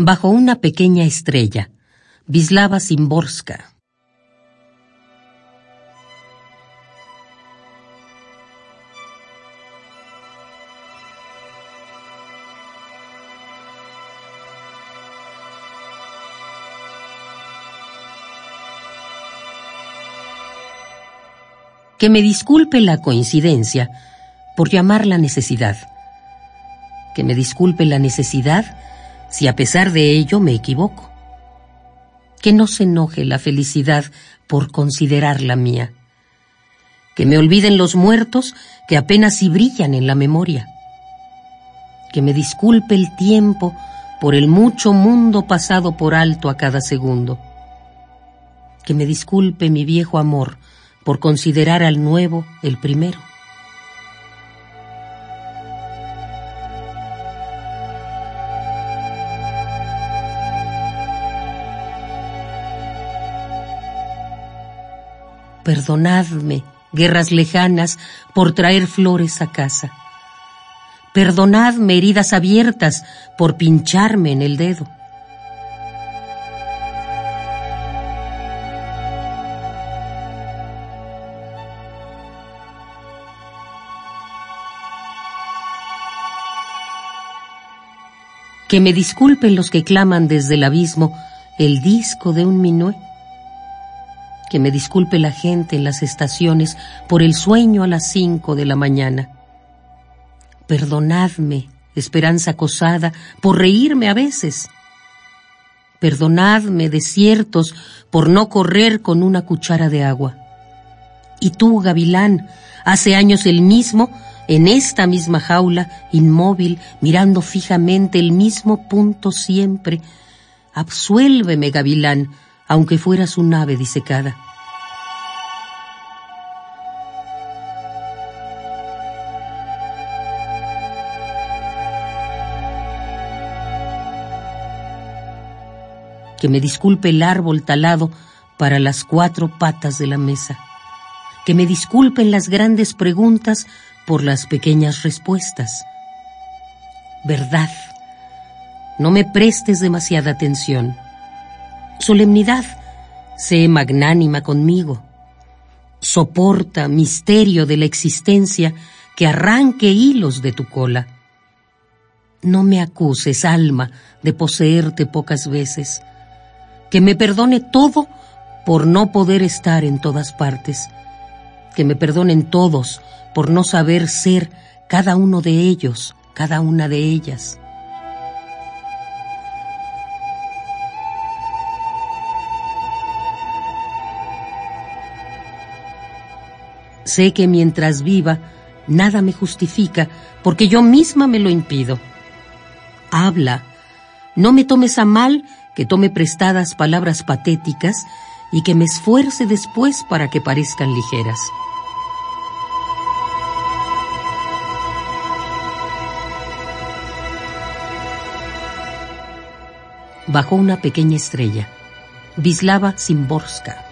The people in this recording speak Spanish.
Bajo una pequeña estrella, Vislava Simborska. Que me disculpe la coincidencia por llamar la necesidad. Que me disculpe la necesidad si a pesar de ello me equivoco. Que no se enoje la felicidad por considerarla mía. Que me olviden los muertos que apenas si brillan en la memoria. Que me disculpe el tiempo por el mucho mundo pasado por alto a cada segundo. Que me disculpe mi viejo amor por considerar al nuevo el primero. Perdonadme, guerras lejanas, por traer flores a casa. Perdonadme heridas abiertas por pincharme en el dedo. Que me disculpen los que claman desde el abismo el disco de un minué que me disculpe la gente en las estaciones por el sueño a las cinco de la mañana. Perdonadme, esperanza acosada, por reírme a veces. Perdonadme, desiertos, por no correr con una cuchara de agua. Y tú, gavilán, hace años el mismo, en esta misma jaula, inmóvil, mirando fijamente el mismo punto siempre. Absuélveme, gavilán, aunque fueras un ave disecada. Que me disculpe el árbol talado para las cuatro patas de la mesa. Que me disculpen las grandes preguntas por las pequeñas respuestas. Verdad, no me prestes demasiada atención solemnidad, sé magnánima conmigo. Soporta misterio de la existencia que arranque hilos de tu cola. No me acuses, alma, de poseerte pocas veces. Que me perdone todo por no poder estar en todas partes. Que me perdonen todos por no saber ser cada uno de ellos, cada una de ellas. Sé que mientras viva, nada me justifica, porque yo misma me lo impido. Habla, no me tomes a mal que tome prestadas palabras patéticas y que me esfuerce después para que parezcan ligeras. Bajo una pequeña estrella, Vislava Simborska.